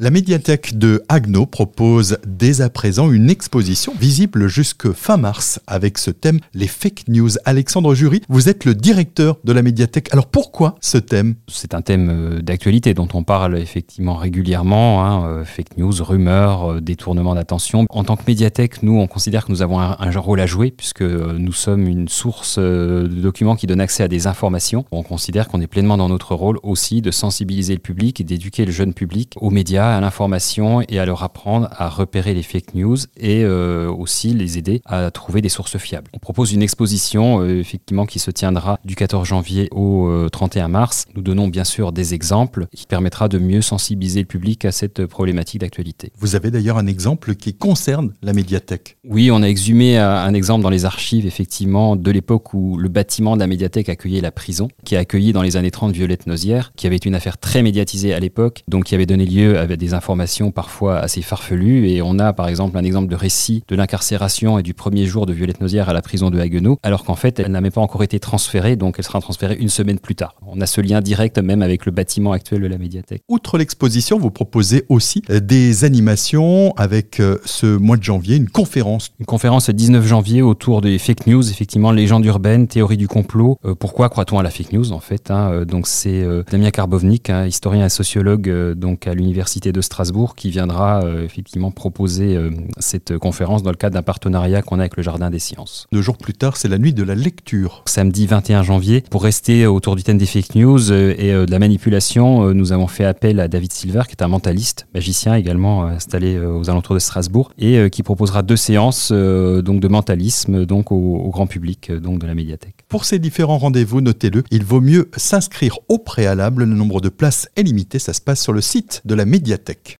La médiathèque de Agno propose dès à présent une exposition visible jusque fin mars avec ce thème les fake news. Alexandre Jury, vous êtes le directeur de la médiathèque. Alors pourquoi ce thème? C'est un thème euh, d'actualité dont on parle effectivement régulièrement. Hein, euh, fake news, rumeurs, euh, détournement d'attention. En tant que médiathèque, nous, on considère que nous avons un, un rôle à jouer puisque nous sommes une source de documents qui donne accès à des informations. On considère qu'on est pleinement dans notre rôle aussi de sensibiliser le public et d'éduquer le jeune public aux médias à l'information et à leur apprendre à repérer les fake news et euh, aussi les aider à trouver des sources fiables. On propose une exposition euh, effectivement qui se tiendra du 14 janvier au 31 euh, mars. Nous donnons bien sûr des exemples qui permettra de mieux sensibiliser le public à cette problématique d'actualité. Vous avez d'ailleurs un exemple qui concerne la médiathèque. Oui, on a exhumé un exemple dans les archives effectivement de l'époque où le bâtiment de la médiathèque accueillait la prison, qui a accueilli dans les années 30 Violette Nozière, qui avait été une affaire très médiatisée à l'époque, donc qui avait donné lieu à des informations parfois assez farfelues. Et on a par exemple un exemple de récit de l'incarcération et du premier jour de Violette Nozière à la prison de Haguenau, alors qu'en fait, elle n'a même pas encore été transférée, donc elle sera transférée une semaine plus tard. On a ce lien direct même avec le bâtiment actuel de la médiathèque. Outre l'exposition, vous proposez aussi euh, des animations avec euh, ce mois de janvier, une conférence. Une conférence le 19 janvier autour des fake news, effectivement, légendes urbaines, théorie du complot. Euh, pourquoi croit-on à la fake news en fait hein Donc c'est Damien Karbovnik, hein, historien et sociologue donc à l'université de Strasbourg qui viendra euh, effectivement proposer euh, cette conférence dans le cadre d'un partenariat qu'on a avec le Jardin des Sciences. Deux jours plus tard, c'est la nuit de la lecture. Samedi 21 janvier, pour rester autour du thème des fake news euh, et de la manipulation, nous avons fait appel à David Silver, qui est un mentaliste, magicien également installé aux alentours de Strasbourg, et qui proposera deux séances donc de mentalisme donc au, grand public donc de la médiathèque. Pour ces différents rendez-vous, notez-le, il vaut mieux s'inscrire au préalable. Le nombre de places est limité. Ça se passe sur le site de la médiathèque.